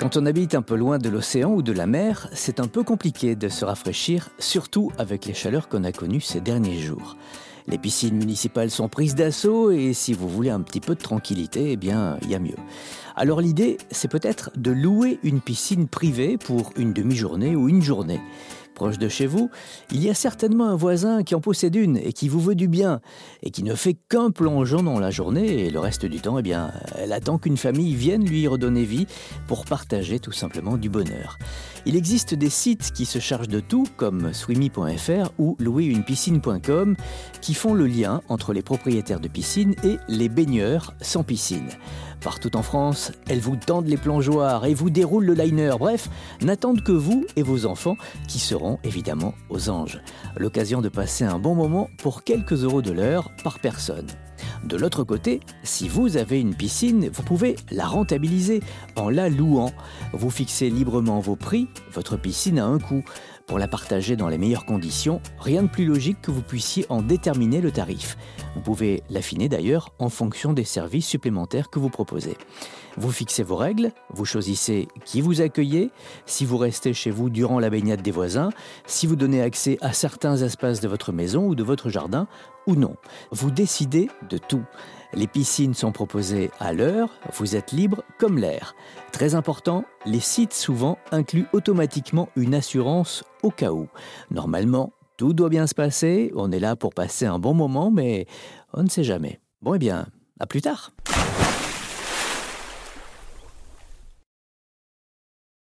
Quand on habite un peu loin de l'océan ou de la mer, c'est un peu compliqué de se rafraîchir, surtout avec les chaleurs qu'on a connues ces derniers jours. Les piscines municipales sont prises d'assaut et si vous voulez un petit peu de tranquillité, eh bien, il y a mieux. Alors l'idée, c'est peut-être de louer une piscine privée pour une demi-journée ou une journée proche de chez vous, il y a certainement un voisin qui en possède une et qui vous veut du bien et qui ne fait qu'un plongeon dans la journée et le reste du temps, eh bien, elle attend qu'une famille vienne lui redonner vie pour partager tout simplement du bonheur. Il existe des sites qui se chargent de tout, comme swimmy.fr ou louerUnePiscine.com, qui font le lien entre les propriétaires de piscines et les baigneurs sans piscine. Partout en France, elles vous tendent les plongeoires et vous déroulent le liner. Bref, n'attendent que vous et vos enfants, qui évidemment aux anges. L'occasion de passer un bon moment pour quelques euros de l'heure par personne. De l'autre côté, si vous avez une piscine, vous pouvez la rentabiliser en la louant. Vous fixez librement vos prix, votre piscine a un coût. Pour la partager dans les meilleures conditions, rien de plus logique que vous puissiez en déterminer le tarif. Vous pouvez l'affiner d'ailleurs en fonction des services supplémentaires que vous proposez. Vous fixez vos règles, vous choisissez qui vous accueillez, si vous restez chez vous durant la baignade des voisins, si vous donnez accès à certains espaces de votre maison ou de votre jardin ou non. Vous décidez de tout. Les piscines sont proposées à l'heure, vous êtes libre comme l'air. Très important, les sites souvent incluent automatiquement une assurance au cas où. Normalement, tout doit bien se passer, on est là pour passer un bon moment, mais on ne sait jamais. Bon eh bien, à plus tard